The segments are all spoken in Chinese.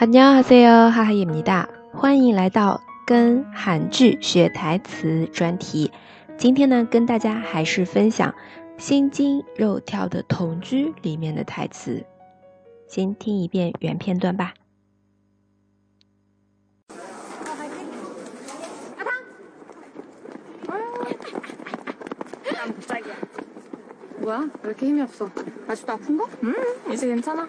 안녕하세요，哈哈입니 다， 欢迎来到跟韩剧学台词专题。今天呢，跟大家还是分享心惊肉跳的同居里面的台词。先听一遍原片段吧。 난 갑자기야. 뭐야? 왜 이렇게 힘이 없어? 아직도 아픈 거? 음, 이제 괜찮아.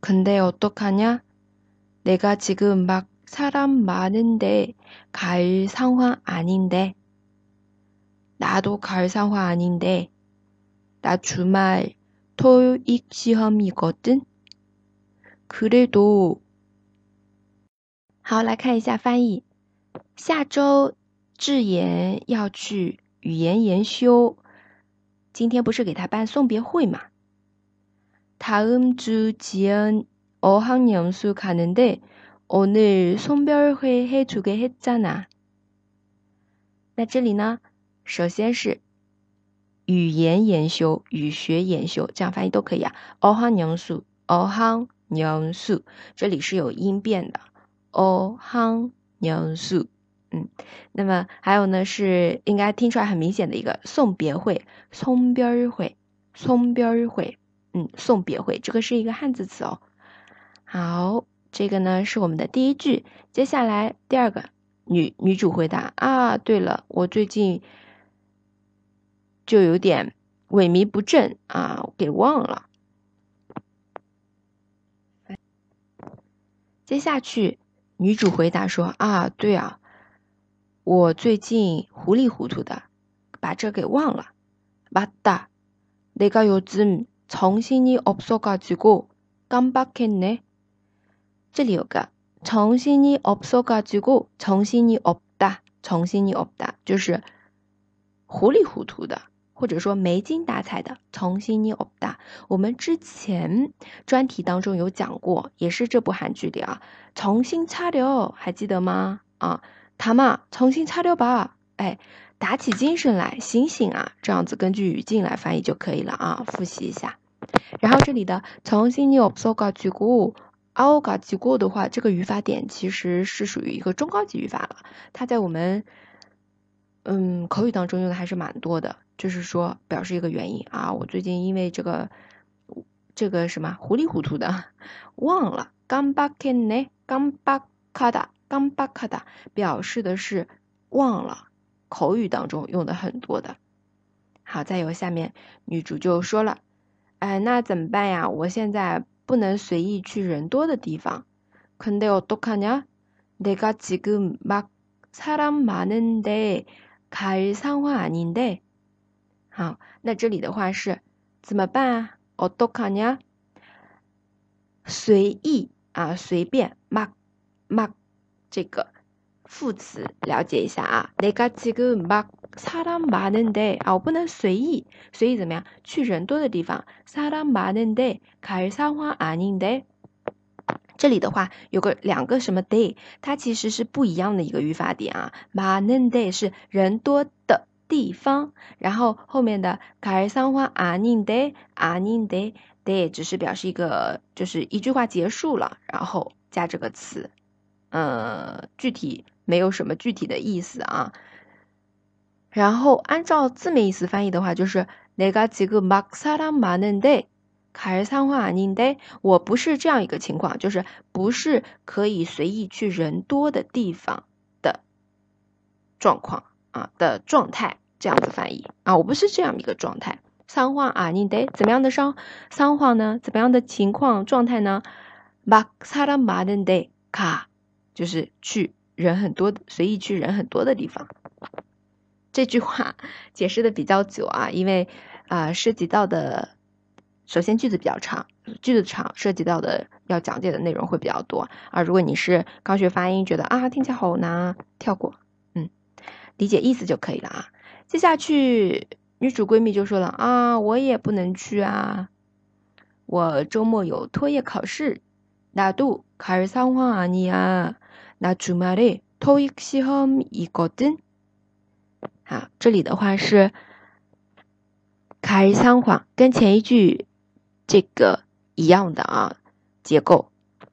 근데 어떡하냐? 내가 지금 막 사람 많은데 갈 상황 아닌데. 나도 갈 상황 아닌데. 나 주말 토익 시험이거든. 그래도 好，来看一下翻译。下周智妍要去语言研修，今天不是给他办送别会嘛？ 다음주지연어학연수가는데오늘송별회해주게했잖아。那这里呢，首先是语言研修、语学研修，这样翻译都可以啊。어학연수어학연 수， 这里是有音变的。어학연 수。 嗯，那么还有呢，是应该听出来很明显的一个送别会，送别会，送别会， 嗯，送别会，这个是一个汉字词哦。好，这个呢是我们的第一句，接下来第二个，女女主回答啊，对了，我最近就有点萎靡不振啊，我给忘了。接下去，女主回答说啊，对啊。我最近糊里糊涂的把这给忘了。맞다내가요즘 정신이없어가지고깜빡했네这里有个정신이없어가지고정신이없다정신이없다就是糊里糊涂的，或者说没精打采的。정신이없다我们之前专题当中有讲过，也是这部韩剧里啊。重新擦려还记得吗？啊。他嘛，重新擦掉吧，哎， 打起精神来，醒醒啊！这样子根据语境来翻译就可以了啊，复习一下。然后这里的重新你없어가지고아가지고的话，这个语法点其实是属于一个中高级语法了，它在我们嗯口语当中用的还是蛮多的，就是说表示一个原因啊，我最近因为这个这个什么糊里糊涂的忘了，깜빡했네깜빡하다 깜빡하다表示的是忘了， 口语当中用的很多的。好，再有下面女主就说了，哎，那怎么办呀？我现在不能随意去人多的地方。근데어떡하냐내가지금막사람많은데갈상황아닌데好，那这里的话是怎么办啊？어떡하냐随意啊，随便막 막。 这个 副词了解一下啊，내가지금막사람많은데啊，我不能随意随意怎么样去人多的地方。사람많은데갈상황아닌 데， 这里的话有个两个什么 day，它其实是不一样的一个语法点啊。많은데是人多的地方，然后后面的갈상황아닌데아닌데 day 只是表示一个就是一句话结束了，然后加这个词。呃，具体 没有什么具体的意思啊。然后按照字面意思翻译的话，就是내가지금막사람많은데갈상황아닌 데， 我不是这样一个情况，就是不是可以随意去人多的地方的状况啊的状态，这样子翻译啊，我不是这样一个状态。상황아닌 데， 怎么样的商상황呢？怎么样的情况状态呢？막사람많은데 가。 就是去 人很多、随意去人很多的地方。这句话解释的比较久啊，因为啊涉及到的首先句子比较长， 句子长，涉及到的要讲解的内容会比较多啊。如果你是刚学发音，觉得啊听起来好难，跳过，嗯，理解意思就可以了啊。接下去，女主闺蜜就说了啊，我也不能去啊，我周末有托业考试。나도갈상황아니 야， 나주말에토익시험이거 든。 好，这里的话是갈상 황， 跟前一句这个一样的啊，结构。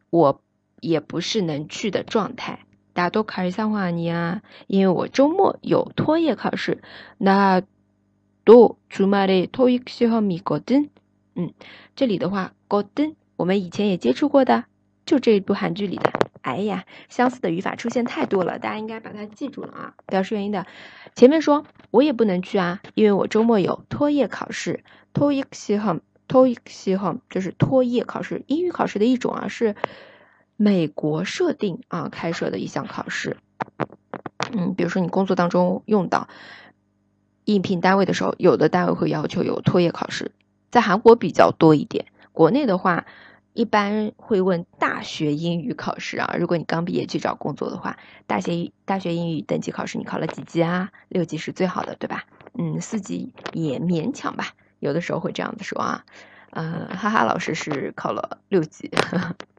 我也不是能去的状态。나도갈상황아니 야， 因为我周末有托业考试。나도주말에토익시험이거 든。 嗯，这里的话，거 든， 我们以前也接触过的。就这一部韩剧里的， 哎呀，相似的语法出现太多了，大家应该把它记住了啊。表示原因的，前面说我也不能去啊，因为我周末有托业考试。Toeic 和 Toeic 就是托业考试，英语考试的一种啊，是美国设定啊开设的一项考试。嗯，比如说你工作当中用到，应聘单位的时候，有的单位会要求有托业考试，在韩国比较多一点，国内的话。一般会问大学英语考试啊，如果你刚毕业去找工作的话，大学大学英语等级考试你考了几级啊？六级是最好的，对吧？嗯，四级也勉强吧，有的时候会这样子说啊。嗯，哈哈，老师是考了六级。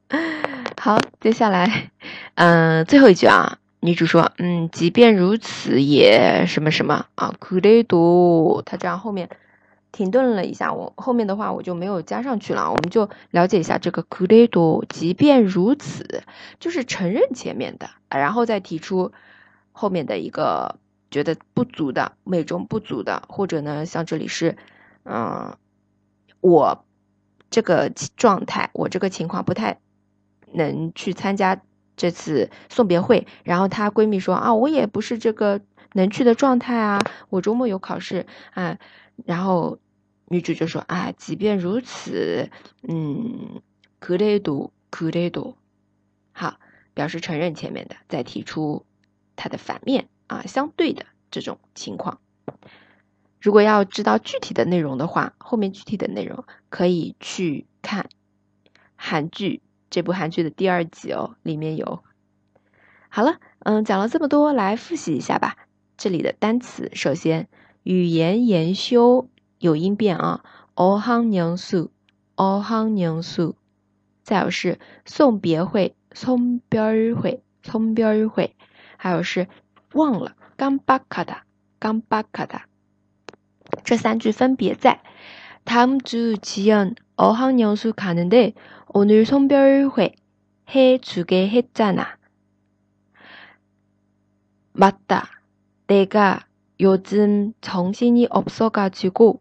好，接下来，嗯，最后一句啊，女主说，嗯，即便如此也什么什么啊，그래도他这样后面。 停顿了一下，我后面的话我就没有加上去了。我们就了解一下这个 “credo”，即便如此，就是承认前面的，然后再提出后面的一个觉得不足的、美中不足的，或者呢，像这里是，嗯，我这个状态，我这个情况不太能去参加这次送别会。然后她闺蜜说啊，我也不是这个能去的状态啊，我周末有考试啊，然后。女主就说：“啊，即便如此，嗯，그래도그래 도， 好，表示承认前面的，再提出它的反面啊，相对的这种情况。如果要知道具体的内容的话，后面具体的内容可以去看韩剧这部韩剧的第二集哦，里面有。好了，嗯，讲了这么多，来复习一下吧。这里的单词，首先语言研修。” 有音变啊，어항연 수， 어항연 수。 再有是送别会，送别会，送别会。还有是忘了，깜빡하 다， 깜빡하 다。 这三句分别在다음주지연어항연수가는데오늘송별회해주게했잖아맞다내가요즘정신이없어가지고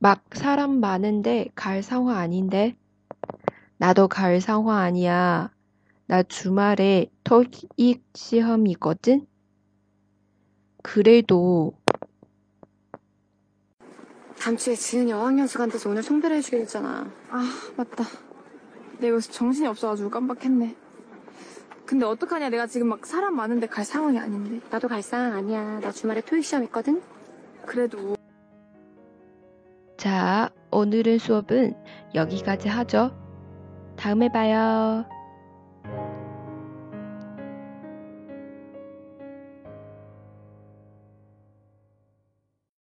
막 사람 많은데 갈 상황 아닌데? 나도 갈 상황 아니야. 나 주말에 토익 시험이거든? 그래도 다음 주에 지은이 어학연 수 간다서 오늘 송별회 해주기로 했잖아. 아 맞다. 내가 요새 정신이 없어가지고 깜빡했네. 근데 어떡하냐 내가 지금 막 사람 많은데 갈 상황이 아닌데. 나도 갈 상황 아니야. 나 주말에 토익 시험 있거든. 그래도 자, 오늘의 수업은 여기까지 하죠. 다음에 봐요.